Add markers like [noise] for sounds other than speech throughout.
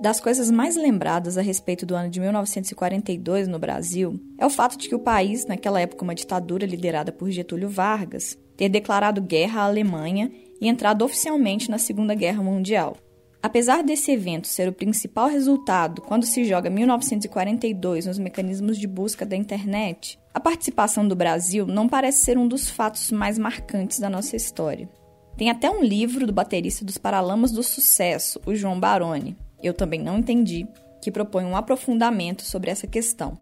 Das coisas mais lembradas a respeito do ano de 1942 no Brasil é o fato de que o país, naquela época uma ditadura liderada por Getúlio Vargas, ter declarado guerra à Alemanha e entrado oficialmente na Segunda Guerra Mundial. Apesar desse evento ser o principal resultado quando se joga 1942 nos mecanismos de busca da internet, a participação do Brasil não parece ser um dos fatos mais marcantes da nossa história. Tem até um livro do baterista dos Paralamas do Sucesso, o João Baroni, eu também não entendi, que propõe um aprofundamento sobre essa questão.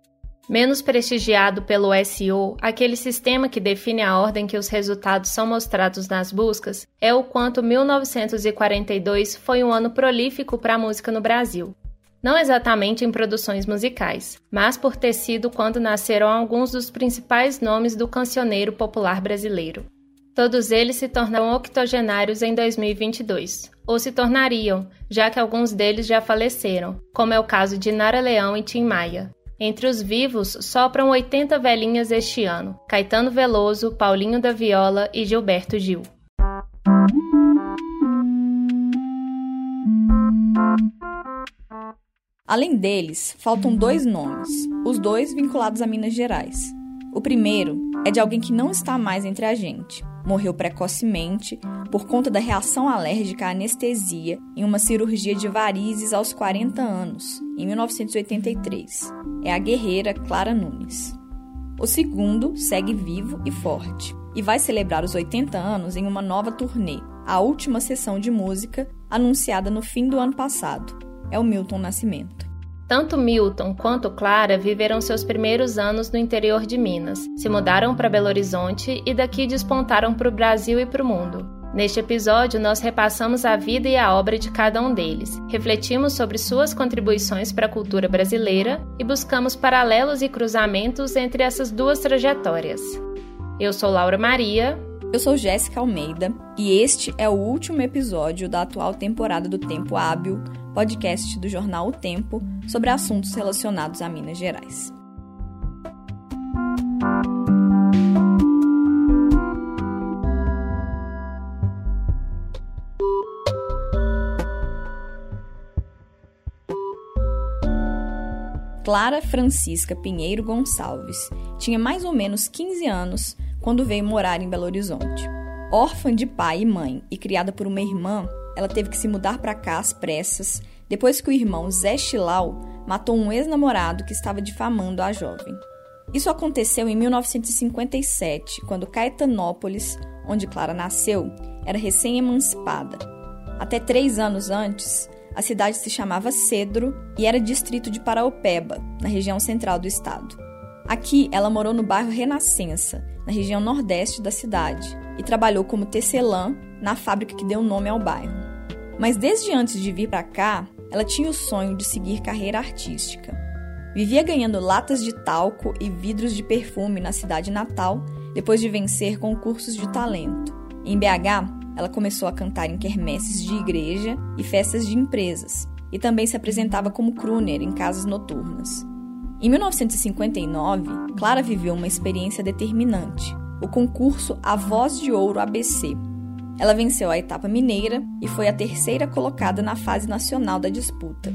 Menos prestigiado pelo SEO, aquele sistema que define a ordem que os resultados são mostrados nas buscas, é o quanto 1942 foi um ano prolífico para a música no Brasil. Não exatamente em produções musicais, mas por ter sido quando nasceram alguns dos principais nomes do cancioneiro popular brasileiro. Todos eles se tornaram octogenários em 2022, ou se tornariam, já que alguns deles já faleceram, como é o caso de Nara Leão e Tim Maia. Entre os vivos, sopram 80 velhinhas este ano: Caetano Veloso, Paulinho da Viola e Gilberto Gil. Além deles, faltam dois nomes, os dois vinculados a Minas Gerais. O primeiro é de alguém que não está mais entre a gente. Morreu precocemente por conta da reação alérgica à anestesia em uma cirurgia de varizes aos 40 anos, em 1983. É a guerreira Clara Nunes. O segundo segue vivo e forte e vai celebrar os 80 anos em uma nova turnê, a última sessão de música anunciada no fim do ano passado. É o Milton Nascimento. Tanto Milton quanto Clara viveram seus primeiros anos no interior de Minas, se mudaram para Belo Horizonte e daqui despontaram para o Brasil e para o mundo. Neste episódio, nós repassamos a vida e a obra de cada um deles, refletimos sobre suas contribuições para a cultura brasileira e buscamos paralelos e cruzamentos entre essas duas trajetórias. Eu sou Laura Maria. Eu sou Jéssica Almeida e este é o último episódio da atual temporada do Tempo Hábil, podcast do jornal O Tempo sobre assuntos relacionados a Minas Gerais. Clara Francisca Pinheiro Gonçalves tinha mais ou menos 15 anos quando veio morar em Belo Horizonte. Órfã de pai e mãe e criada por uma irmã, ela teve que se mudar para cá às pressas depois que o irmão Zé Chilau matou um ex-namorado que estava difamando a jovem. Isso aconteceu em 1957, quando Caetanópolis, onde Clara nasceu, era recém-emancipada. Até três anos antes, a cidade se chamava Cedro e era distrito de Paraopeba, na região central do estado. Aqui, ela morou no bairro Renascença, na região nordeste da cidade, e trabalhou como tecelã na fábrica que deu nome ao bairro. Mas desde antes de vir para cá, ela tinha o sonho de seguir carreira artística. Vivia ganhando latas de talco e vidros de perfume na cidade natal, depois de vencer concursos de talento. Em BH, ela começou a cantar em quermesses de igreja e festas de empresas, e também se apresentava como crooner em casas noturnas. Em 1959, Clara viveu uma experiência determinante, o concurso A Voz de Ouro ABC. Ela venceu a etapa mineira e foi a terceira colocada na fase nacional da disputa.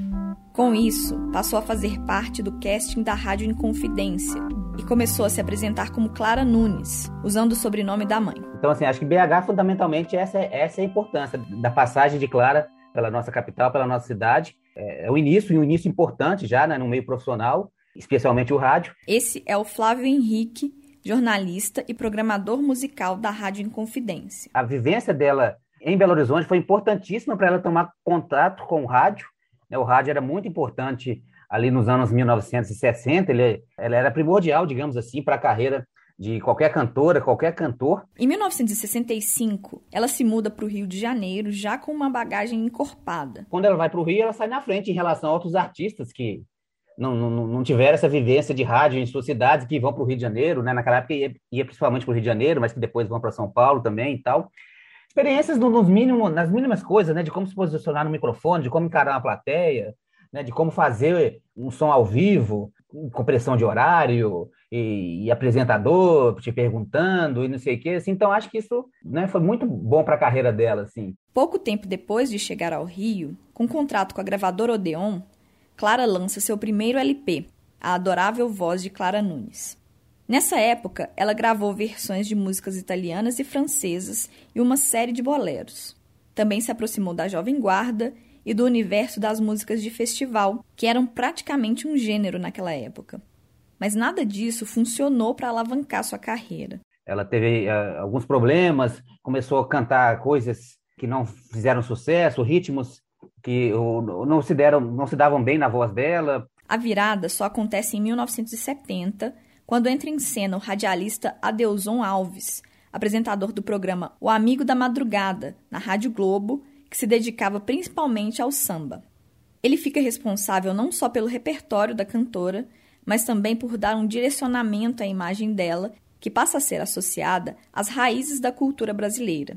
Com isso, passou a fazer parte do casting da Rádio Inconfidência e começou a se apresentar como Clara Nunes, usando o sobrenome da mãe. Então, assim, acho que BH, fundamentalmente, essa, é, essa é a importância da passagem de Clara pela nossa capital, pela nossa cidade. É, é o início, e um início importante já né, no meio profissional, especialmente o rádio. Esse é o Flávio Henrique, jornalista e programador musical da Rádio Inconfidência. A vivência dela em Belo Horizonte foi importantíssima para ela tomar contato com o rádio né? O rádio era muito importante ali nos anos 1960, ele, ele era primordial, digamos assim, para a carreira de qualquer cantora, qualquer cantor. Em 1965, ela se muda para o Rio de Janeiro já com uma bagagem encorpada. Quando ela vai para o Rio, ela sai na frente em relação a outros artistas que não, não, não tiveram essa vivência de rádio em suas cidades, que vão para o Rio de Janeiro, né? Naquela época ia, ia principalmente para o Rio de Janeiro, mas que depois vão para São Paulo também e tal experiências nos mínimos, nas mínimas coisas, né? De como se posicionar no microfone, de como encarar uma plateia, né, de como fazer um som ao vivo, com pressão de horário, e, e, apresentador te perguntando e não sei o quê. Assim, então, acho que isso né, foi muito bom para a carreira dela. Assim. Pouco tempo depois de chegar ao Rio, com contrato com a gravadora Odeon, Clara lança seu primeiro LP, A Adorável Voz de Clara Nunes. Nessa época, ela gravou versões de músicas italianas e francesas e uma série de boleros. Também se aproximou da Jovem Guarda e do universo das músicas de festival, que eram praticamente um gênero naquela época. Mas nada disso funcionou para alavancar sua carreira. Ela teve uh, alguns problemas, começou a cantar coisas que não fizeram sucesso, ritmos que não se deram, não se davam bem na voz dela. A virada só acontece em 1970 quando entra em cena o radialista Adeuson Alves, apresentador do programa O Amigo da Madrugada, na Rádio Globo, que se dedicava principalmente ao samba. Ele fica responsável não só pelo repertório da cantora, mas também por dar um direcionamento à imagem dela, que passa a ser associada às raízes da cultura brasileira.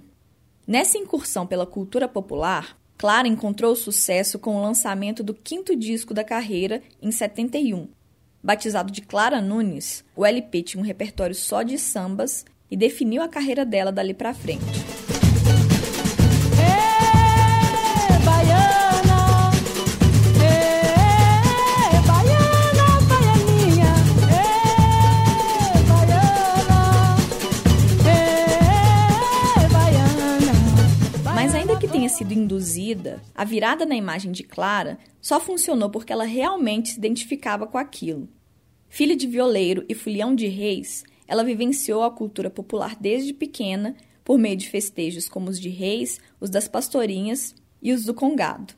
Nessa incursão pela cultura popular, Clara encontrou sucesso com o lançamento do quinto disco da carreira em 71, Batizado de Clara Nunes, o LP tinha um repertório só de sambas e definiu a carreira dela dali para frente. A virada na imagem de Clara só funcionou porque ela realmente se identificava com aquilo. Filha de violeiro e folião de reis, ela vivenciou a cultura popular desde pequena por meio de festejos como os de reis, os das pastorinhas e os do congado.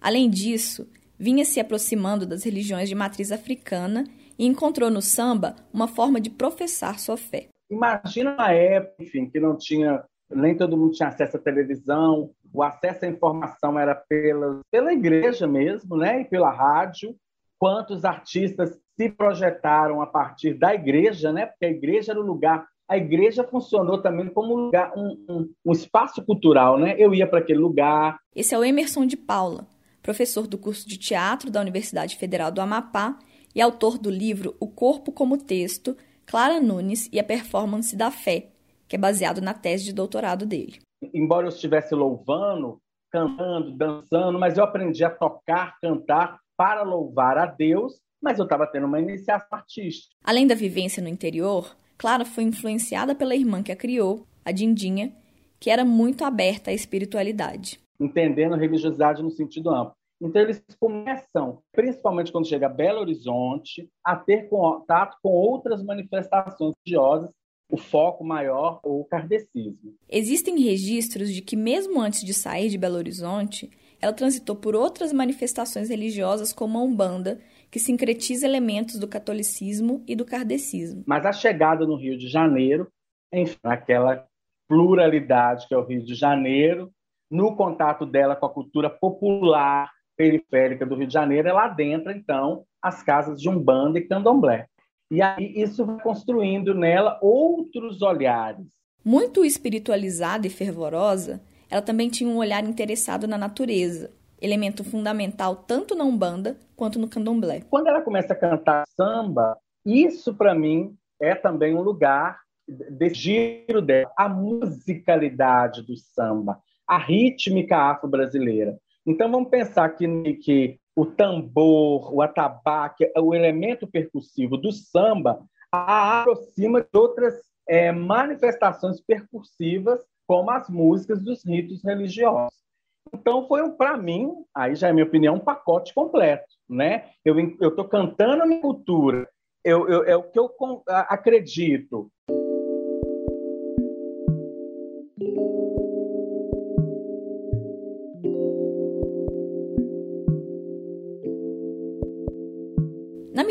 Além disso, vinha se aproximando das religiões de matriz africana e encontrou no samba uma forma de professar sua fé. Imagina uma época, enfim, que não tinha, nem todo mundo tinha acesso à televisão, o acesso à informação era pela, pela igreja mesmo, né, e pela rádio. Quantos artistas se projetaram a partir da igreja, né? Porque a igreja era o lugar. A igreja funcionou também como um, lugar, um, um, um espaço cultural, né? Eu ia para aquele lugar. Esse é o Emerson de Paula, professor do curso de teatro da Universidade Federal do Amapá e autor do livro O Corpo como Texto, Clara Nunes e a Performance da Fé, que é baseado na tese de doutorado dele. Embora eu estivesse louvando, cantando, dançando, mas eu aprendi a tocar, cantar para louvar a Deus mas eu estava tendo uma iniciação artística. Além da vivência no interior, Clara foi influenciada pela irmã que a criou, a Dindinha, que era muito aberta à espiritualidade. Entendendo a religiosidade no sentido amplo. Então, eles começam, principalmente quando chega a Belo Horizonte, a ter contato com outras manifestações religiosas, o foco maior, o kardecismo. Existem registros de que, mesmo antes de sair de Belo Horizonte, ela transitou por outras manifestações religiosas como a Umbanda que sincretiza elementos do catolicismo e do kardecismo. Mas a chegada no Rio de Janeiro, enfim, aquela pluralidade que é o Rio de Janeiro, no contato dela com a cultura popular periférica do Rio de Janeiro, ela adentra, então, as casas de Umbanda e Candomblé. E aí isso vai construindo nela outros olhares. Muito espiritualizada e fervorosa, ela também tinha um olhar interessado na natureza, elemento fundamental tanto na Umbanda quanto no Candomblé. Quando ela começa a cantar samba, isso para mim é também um lugar de giro dela, a musicalidade do samba, a rítmica afro-brasileira. Então vamos pensar que, que o tambor, o atabaque, o elemento percussivo do samba a aproxima de outras é, manifestações percussivas, como as músicas dos ritos religiosos. Então foi para mim, aí já é minha opinião, um pacote completo, né? Eu eu estou cantando a minha cultura, eu, eu, é o que eu acredito.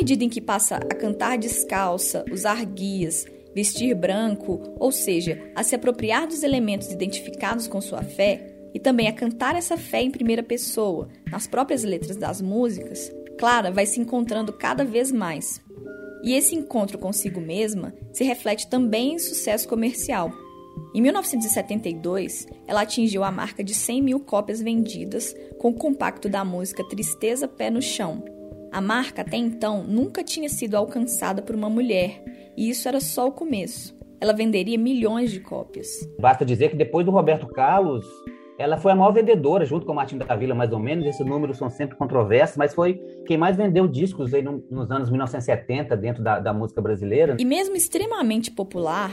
Medida em que passa a cantar descalça, usar guias, vestir branco, ou seja, a se apropriar dos elementos identificados com sua fé, e também a cantar essa fé em primeira pessoa, nas próprias letras das músicas, Clara vai se encontrando cada vez mais. E esse encontro consigo mesma se reflete também em sucesso comercial. Em 1972, ela atingiu a marca de 100 mil cópias vendidas com o compacto da música Tristeza Pé no Chão. A marca até então nunca tinha sido alcançada por uma mulher, e isso era só o começo. Ela venderia milhões de cópias. Basta dizer que depois do Roberto Carlos, ela foi a maior vendedora, junto com o Martin da Vila, mais ou menos. Esses números são sempre controversos, mas foi quem mais vendeu discos aí nos anos 1970 dentro da, da música brasileira. E mesmo extremamente popular,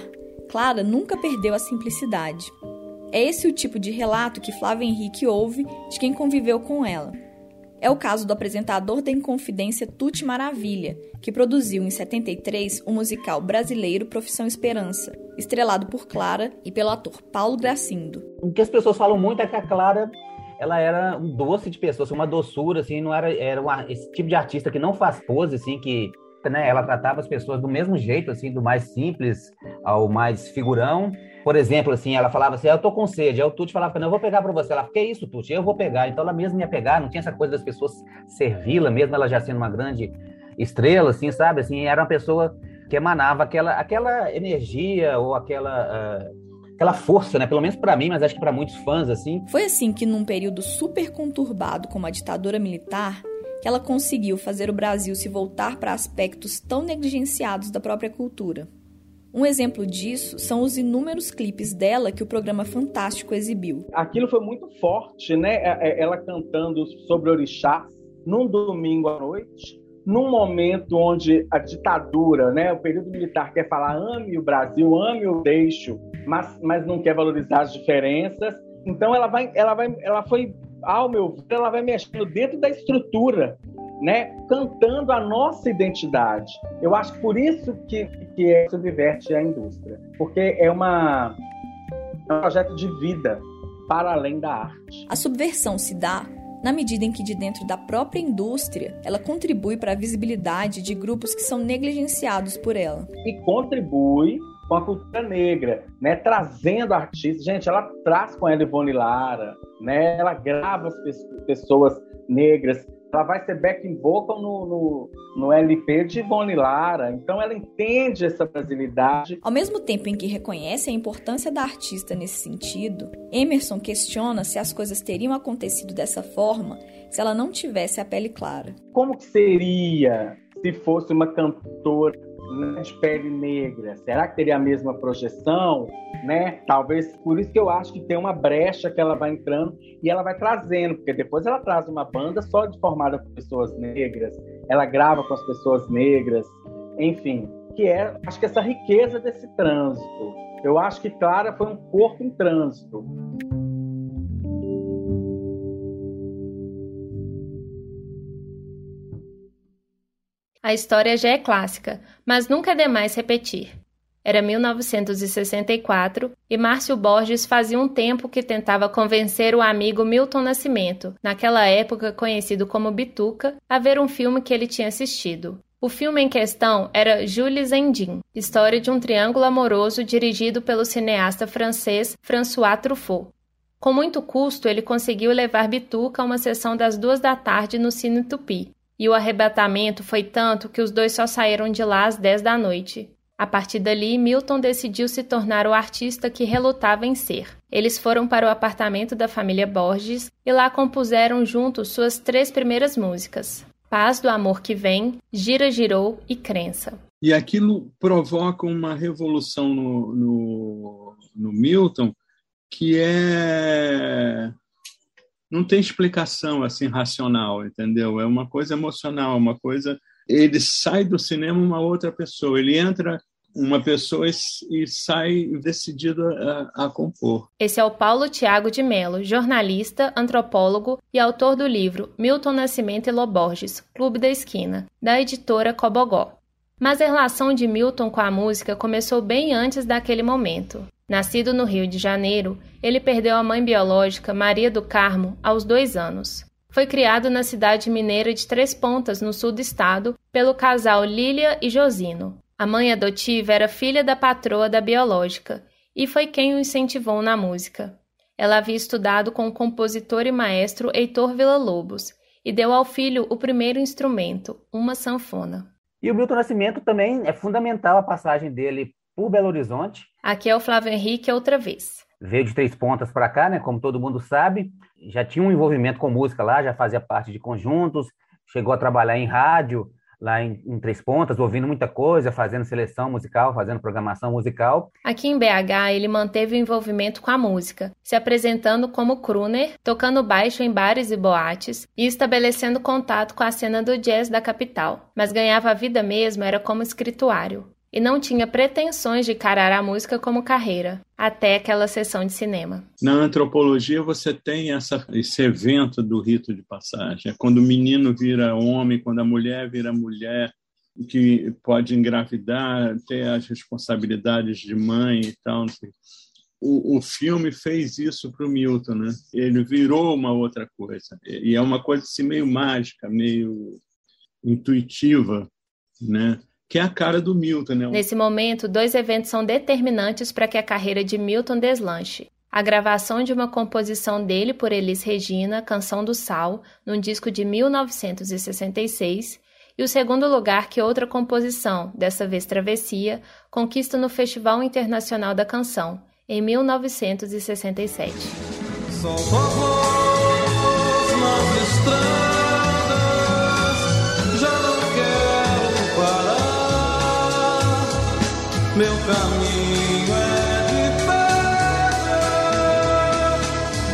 Clara nunca perdeu a simplicidade. É esse o tipo de relato que Flávio Henrique ouve de quem conviveu com ela. É o caso do apresentador da Inconfidência Tuti Maravilha, que produziu em 73 o musical brasileiro Profissão Esperança, estrelado por Clara e pelo ator Paulo Gracindo. O que as pessoas falam muito é que a Clara ela era um doce de pessoa, assim, uma doçura, assim, não era, era uma, esse tipo de artista que não faz pose, assim, que né, ela tratava as pessoas do mesmo jeito, assim, do mais simples ao mais figurão. Por exemplo, assim, ela falava assim, eu tô com sede. Aí o Tuti falava, não, eu vou pegar para você. Ela, que isso, Tuti? Eu vou pegar. Então ela mesma ia pegar, não tinha essa coisa das pessoas servi-la, mesmo ela já sendo uma grande estrela, assim, sabe? Assim, era uma pessoa que emanava aquela, aquela energia ou aquela... Uh, aquela força, né? Pelo menos para mim, mas acho que para muitos fãs assim. Foi assim que num período super conturbado como a ditadura militar, que ela conseguiu fazer o Brasil se voltar para aspectos tão negligenciados da própria cultura. Um exemplo disso são os inúmeros clipes dela que o programa Fantástico exibiu. Aquilo foi muito forte, né? É, é, ela cantando sobre orixás num domingo à noite, num momento onde a ditadura, né, o período militar quer falar ame o Brasil, ame o deixo, mas, mas não quer valorizar as diferenças. Então ela vai, ela vai, ela foi ao meu ver, ela vai mexendo dentro da estrutura, né? Cantando a nossa identidade. Eu acho por isso que, que é, subverte a indústria, porque é, uma, é um projeto de vida para além da arte. A subversão se dá na medida em que de dentro da própria indústria ela contribui para a visibilidade de grupos que são negligenciados por ela. E contribui com a cultura negra, né? Trazendo artistas. Gente, ela traz com ela Ivone Lara, né? Ela grava as pessoas negras. Ela vai ser backing vocal no, no, no LP de Ivone Lara. Então ela entende essa brasilidade. Ao mesmo tempo em que reconhece a importância da artista nesse sentido, Emerson questiona se as coisas teriam acontecido dessa forma se ela não tivesse a pele clara. Como que seria se fosse uma cantora de pele negra, será que teria a mesma projeção? Né? Talvez por isso que eu acho que tem uma brecha que ela vai entrando e ela vai trazendo, porque depois ela traz uma banda só de formada por pessoas negras, ela grava com as pessoas negras, enfim, que é, acho que essa riqueza desse trânsito. Eu acho que Clara foi um corpo em trânsito. A história já é clássica, mas nunca é demais repetir. Era 1964 e Márcio Borges fazia um tempo que tentava convencer o amigo Milton Nascimento, naquela época conhecido como Bituca, a ver um filme que ele tinha assistido. O filme em questão era Jules Endin, história de um triângulo amoroso dirigido pelo cineasta francês François Truffaut. Com muito custo, ele conseguiu levar Bituca a uma sessão das duas da tarde no Cine Tupi, e o arrebatamento foi tanto que os dois só saíram de lá às 10 da noite. A partir dali, Milton decidiu se tornar o artista que relutava em ser. Eles foram para o apartamento da família Borges e lá compuseram juntos suas três primeiras músicas: Paz do Amor que Vem, Gira Girou e Crença. E aquilo provoca uma revolução no, no, no Milton que é não tem explicação assim racional, entendeu? É uma coisa emocional, uma coisa. Ele sai do cinema uma outra pessoa, ele entra uma pessoa e, sai decidido a, a, compor. Esse é o Paulo Tiago de Mello, jornalista, antropólogo e autor do livro Milton Nascimento e Loborges, Clube da Esquina, da editora Cobogó. Mas a relação de Milton com a música começou bem antes daquele momento. Nascido no Rio de Janeiro, ele perdeu a mãe biológica, Maria do Carmo, aos dois anos. Foi criado na cidade mineira de Três Pontas, no sul do estado, pelo casal Lília e Josino. A mãe adotiva era filha da patroa da biológica e foi quem o incentivou na música. Ela havia estudado com o compositor e maestro Heitor Villa-Lobos e deu ao filho o primeiro instrumento, uma sanfona. E o Milton Nascimento também é fundamental a passagem dele por Belo Horizonte. Aqui é o Flávio Henrique outra vez. Veio de Três Pontas para cá, né? Como todo mundo sabe, já tinha um envolvimento com música lá, já fazia parte de conjuntos, chegou a trabalhar em rádio, lá em, em, Três Pontas, ouvindo muita coisa, fazendo seleção musical, fazendo programação musical. Aqui em BH, ele manteve o envolvimento com a música, se apresentando como crooner, tocando baixo em bares e boates e estabelecendo contato com a cena do jazz da capital. Mas ganhava a vida mesmo era como escrituário e não tinha pretensões de encarar a música como carreira, até aquela sessão de cinema. Na antropologia, você tem essa, esse evento do rito de passagem. É quando o menino vira homem, quando a mulher vira mulher, que pode engravidar, ter as responsabilidades de mãe e tal. O, o filme fez isso para o Milton, né? Ele virou uma outra coisa. E é uma coisa assim, meio mágica, meio intuitiva, né? Que é a cara do Milton. Né? Nesse momento, dois eventos são determinantes para que a carreira de Milton deslanche. A gravação de uma composição dele por Elis Regina, Canção do Sal, num disco de 1966, e o segundo lugar que outra composição, dessa vez Travessia, conquista no Festival Internacional da Canção, em 1967. Meu caminho é de pedra,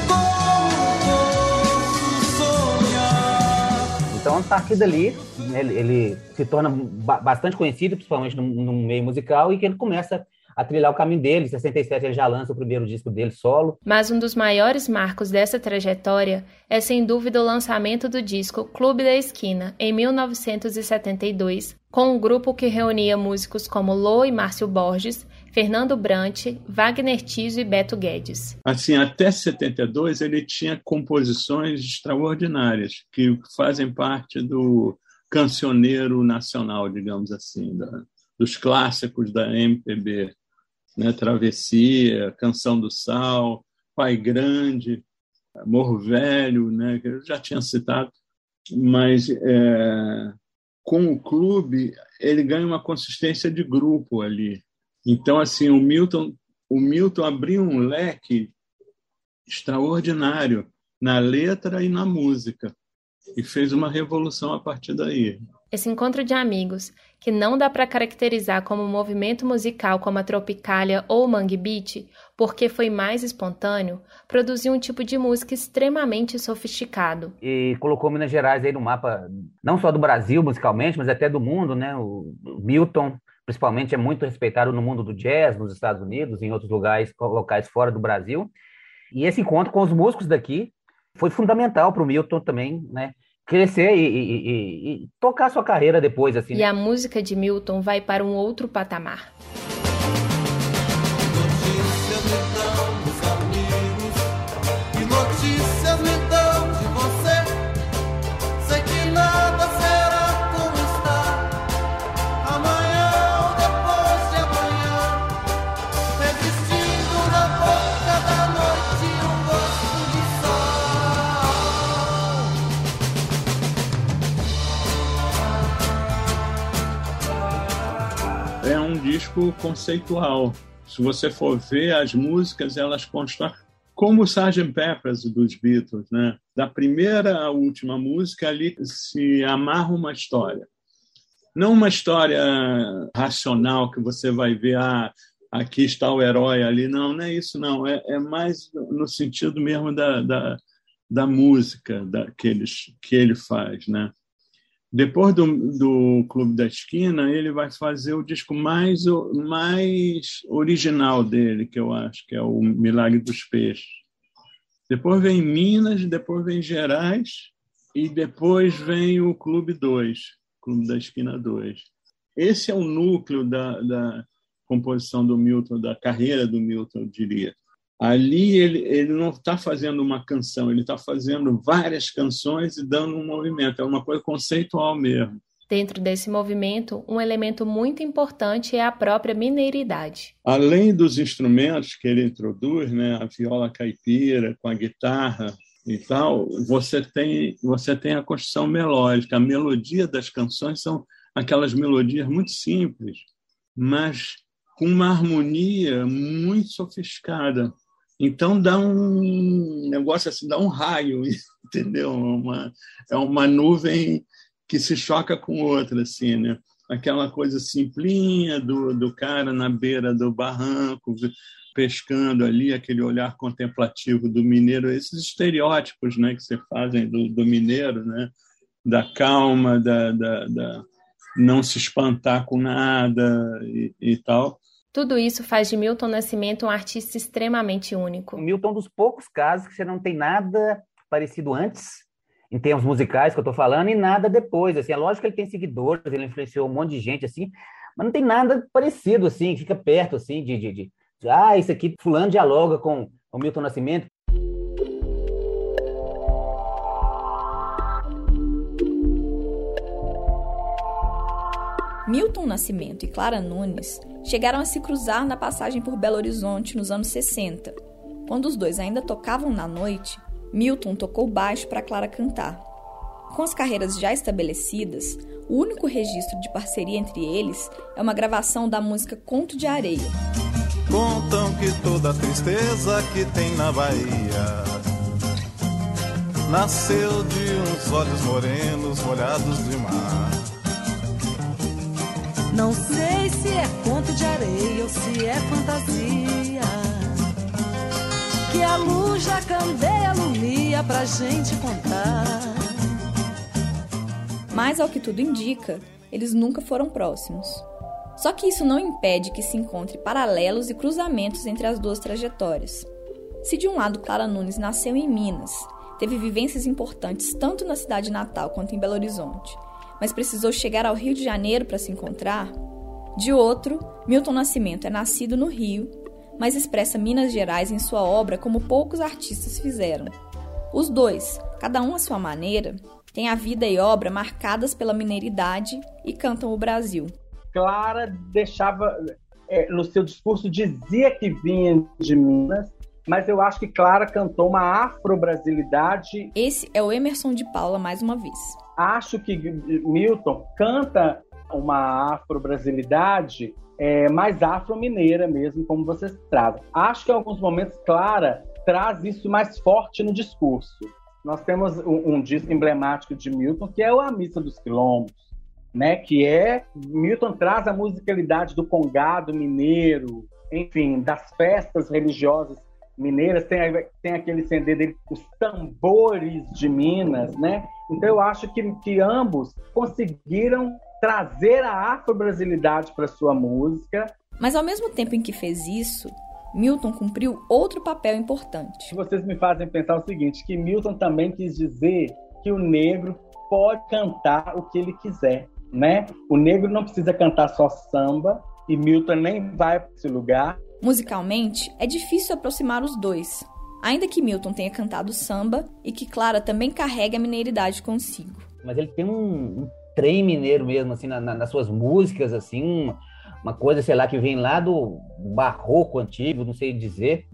como posso sonhar. Então, a partir dali, ele, ele se torna bastante conhecido, principalmente no, no meio musical, e que ele começa a trilhar o caminho dele. Em 67 ele já lança o primeiro disco dele solo. Mas um dos maiores marcos dessa trajetória é sem dúvida o lançamento do disco Clube da Esquina, em 1972, com um grupo que reunia músicos como Lô e Márcio Borges, Fernando Brant, Wagner Tiso e Beto Guedes. Assim, até 72 ele tinha composições extraordinárias que fazem parte do cancioneiro nacional, digamos assim, da, dos clássicos da MPB né? Travessia, Canção do Sal, Pai Grande, Morro Velho, né? que eu já tinha citado, mas é, com o clube ele ganha uma consistência de grupo ali. Então, assim, o Milton, o Milton abriu um leque extraordinário na letra e na música e fez uma revolução a partir daí. Esse encontro de amigos, que não dá para caracterizar como um movimento musical como a Tropicália ou o Mangue Beat, porque foi mais espontâneo, produziu um tipo de música extremamente sofisticado. E colocou Minas Gerais aí no mapa, não só do Brasil musicalmente, mas até do mundo, né? O Milton, principalmente, é muito respeitado no mundo do jazz, nos Estados Unidos, em outros lugares, locais fora do Brasil. E esse encontro com os músicos daqui foi fundamental para o Milton também, né? Crescer e, e, e, e, tocar sua carreira depois, assim. E né? a música de Milton vai para um outro patamar. Conceitual. Se você for ver as músicas, elas constam como o Sgt. Peppers dos Beatles, né? Da primeira à última música ali se amarra uma história. Não uma história racional que você vai ver, ah, aqui está o herói ali. Não, não é isso, não. É, é mais no sentido mesmo da, da, da música da, que, ele, que ele faz, né? Depois do, do Clube da Esquina, ele vai fazer o disco mais, mais original dele, que eu acho, que é o Milagre dos Peixes. Depois vem Minas, depois vem Gerais e depois vem o Clube 2, Clube da Esquina 2. Esse é o núcleo da, da composição do Milton, da carreira do Milton, eu diria ali ele, ele não está fazendo uma canção, ele está fazendo várias canções e dando um movimento, é uma coisa conceitual mesmo. Dentro desse movimento, um elemento muito importante é a própria mineiridade. Além dos instrumentos que ele introduz, né, a viola caipira com a guitarra e tal, você tem você tem a construção melódica, a melodia das canções são aquelas melodias muito simples, mas com uma harmonia muito sofisticada. Então dá um negócio assim, dá um raio, [laughs] entendeu? Uma, é uma nuvem que se choca com outra, assim, né? Aquela coisa simplinha do, do cara na beira do barranco, pescando ali, aquele olhar contemplativo do mineiro, esses estereótipos né, que se fazem do, do mineiro, né? da calma, da, da, da, não se espantar com nada e, e tal. Tudo isso faz de Milton Nascimento um artista extremamente único. O Milton é um dos poucos casos que você não tem nada parecido antes, em termos musicais que eu estou falando, e nada depois. Assim, é lógico que ele tem seguidores, ele influenciou um monte de gente, assim, mas não tem nada parecido, assim, fica perto, assim, de, de, de ah, isso aqui, fulano dialoga com o Milton Nascimento. Milton Nascimento e Clara Nunes chegaram a se cruzar na passagem por Belo Horizonte nos anos 60. Quando os dois ainda tocavam na noite, Milton tocou baixo para Clara cantar. Com as carreiras já estabelecidas, o único registro de parceria entre eles é uma gravação da música Conto de Areia. Contam que toda a tristeza que tem na Bahia nasceu de uns olhos morenos molhados de mar. Não sei se é conto de areia ou se é fantasia. Que a luz da candeia alumia pra gente contar. Mas ao que tudo indica, eles nunca foram próximos. Só que isso não impede que se encontre paralelos e cruzamentos entre as duas trajetórias. Se de um lado Clara Nunes nasceu em Minas, teve vivências importantes tanto na cidade natal quanto em Belo Horizonte, mas precisou chegar ao Rio de Janeiro para se encontrar. De outro, Milton Nascimento é nascido no Rio, mas expressa Minas Gerais em sua obra como poucos artistas fizeram. Os dois, cada um à sua maneira, têm a vida e obra marcadas pela mineiridade e cantam o Brasil. Clara deixava, é, no seu discurso, dizia que vinha de Minas, mas eu acho que Clara cantou uma afro-brasilidade. Esse é o Emerson de Paula mais uma vez acho que Milton canta uma afro-brasilidade é, mais afro-mineira mesmo, como vocês trazem. Acho que em alguns momentos Clara traz isso mais forte no discurso. Nós temos um, um disco emblemático de Milton, que é A Missa dos Quilombos, né? que é... Milton traz a musicalidade do congado mineiro, enfim, das festas religiosas mineiras, tem, tem aquele CD dele, os tambores de Minas, né? Então eu acho que, que ambos conseguiram trazer a afro-brasilidade para sua música. Mas ao mesmo tempo em que fez isso, Milton cumpriu outro papel importante. Vocês me fazem pensar o seguinte, que Milton também quis dizer que o negro pode cantar o que ele quiser, né? O negro não precisa cantar só samba, e Milton nem vai para esse lugar. Musicalmente, é difícil aproximar os dois, ainda que Milton tenha cantado samba e que Clara também carregue a mineiridade consigo. Mas ele tem um, um trem mineiro mesmo, assim, na, na, nas suas músicas, assim, uma, uma coisa, sei lá, que vem lá do barroco antigo, não sei dizer,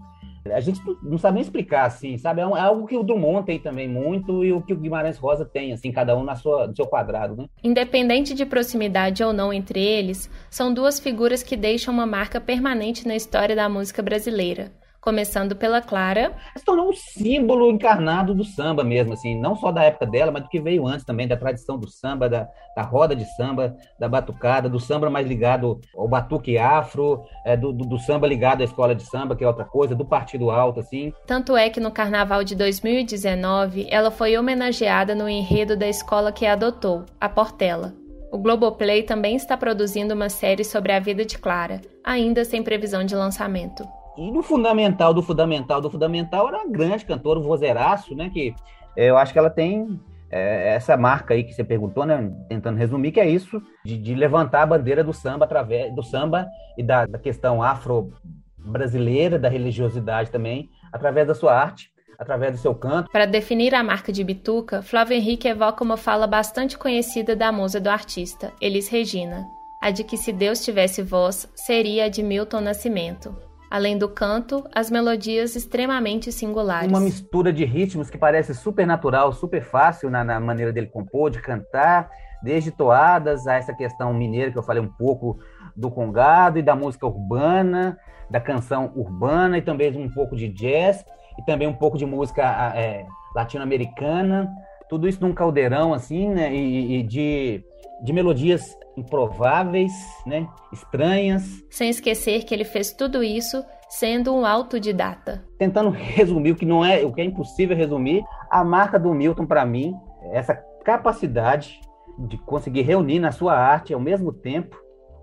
a gente não sabe nem explicar, assim, sabe? É, é algo que o Drummond tem também muito e o que o Guimarães Rosa tem, assim, cada um na sua, no seu quadrado, né? Independente de proximidade ou não entre eles, são duas figuras que deixam uma marca permanente na história da música brasileira começando pela Clara. Se tornou um símbolo encarnado do samba mesmo, assim, não só da época dela, mas do que veio antes também, da tradição do samba, da, da roda de samba, da batucada, do samba mais ligado ao batuque afro, é, do, do, do, samba ligado à escola de samba, que é outra coisa, do partido alto, assim. Tanto é que no carnaval de 2019, ela foi homenageada no enredo da escola que a adotou, a Portela. O Globoplay também está produzindo uma série sobre a vida de Clara, ainda sem previsão de lançamento. E do fundamental, do fundamental, do fundamental, era uma grande cantora, um vozeiraço, né? Que é, eu acho que ela tem é, essa marca aí que você perguntou, né? Tentando resumir, que é isso, de, de levantar a bandeira do samba através do samba e da, da questão afro-brasileira, da religiosidade também, através da sua arte através do seu canto. Para definir a marca de Bituca, Flávio Henrique evoca uma fala bastante conhecida da musa do artista, Elis Regina, a de que se Deus tivesse voz, seria a de Milton Nascimento. Além do canto, as melodias extremamente singulares. Uma mistura de ritmos que parece super natural, super fácil na, na maneira dele compor, de cantar, desde toadas a essa questão mineira que eu falei um pouco do congado e da música urbana, da canção urbana e também um pouco de jazz e também um pouco de música é, latino-americana, tudo isso num caldeirão assim, né? E, e de, de melodias improváveis, né? Estranhas. Sem esquecer que ele fez tudo isso sendo um autodidata. Tentando resumir o que não é, o que é impossível resumir, a marca do Milton para mim, essa capacidade de conseguir reunir na sua arte ao mesmo tempo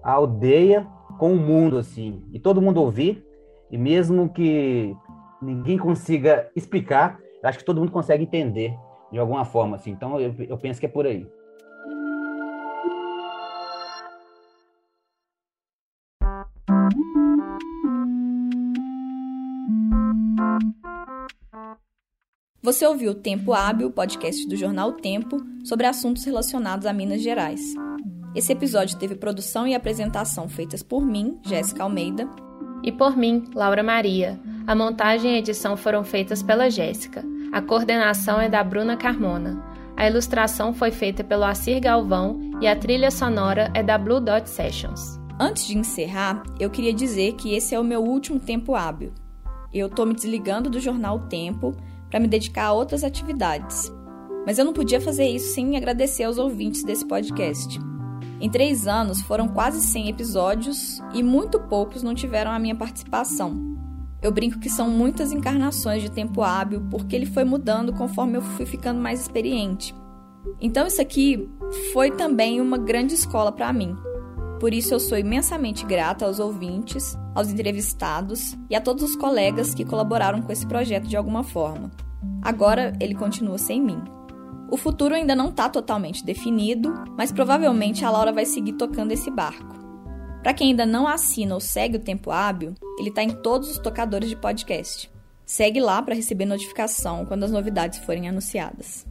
a aldeia com o mundo assim, e todo mundo ouvir, e mesmo que ninguém consiga explicar, acho que todo mundo consegue entender de alguma forma assim. Então eu, eu penso que é por aí. Você ouviu o Tempo Hábil, podcast do jornal Tempo, sobre assuntos relacionados a Minas Gerais. Esse episódio teve produção e apresentação feitas por mim, Jéssica Almeida, e por mim, Laura Maria. A montagem e edição foram feitas pela Jéssica. A coordenação é da Bruna Carmona. A ilustração foi feita pelo Assir Galvão e a trilha sonora é da Blue Dot Sessions. Antes de encerrar, eu queria dizer que esse é o meu último tempo hábil. Eu estou me desligando do jornal Tempo para me dedicar a outras atividades. Mas eu não podia fazer isso sem agradecer aos ouvintes desse podcast. Em três anos foram quase 100 episódios e muito poucos não tiveram a minha participação. Eu brinco que são muitas encarnações de tempo hábil porque ele foi mudando conforme eu fui ficando mais experiente. Então isso aqui foi também uma grande escola para mim. Por isso eu sou imensamente grata aos ouvintes, aos entrevistados e a todos os colegas que colaboraram com esse projeto de alguma forma. Agora ele continua sem mim. O futuro ainda não está totalmente definido, mas provavelmente a Laura vai seguir tocando esse barco. Para quem ainda não assina ou segue o Tempo Hábil, ele está em todos os tocadores de podcast. Segue lá para receber notificação quando as novidades forem anunciadas.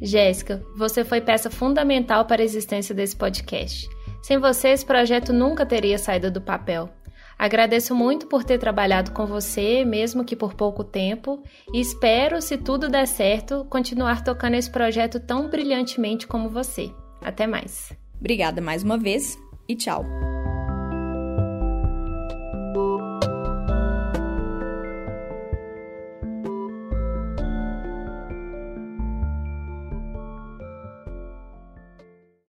Jéssica, você foi peça fundamental para a existência desse podcast. Sem você, esse projeto nunca teria saído do papel. Agradeço muito por ter trabalhado com você, mesmo que por pouco tempo, e espero, se tudo der certo, continuar tocando esse projeto tão brilhantemente como você. Até mais. Obrigada mais uma vez e tchau.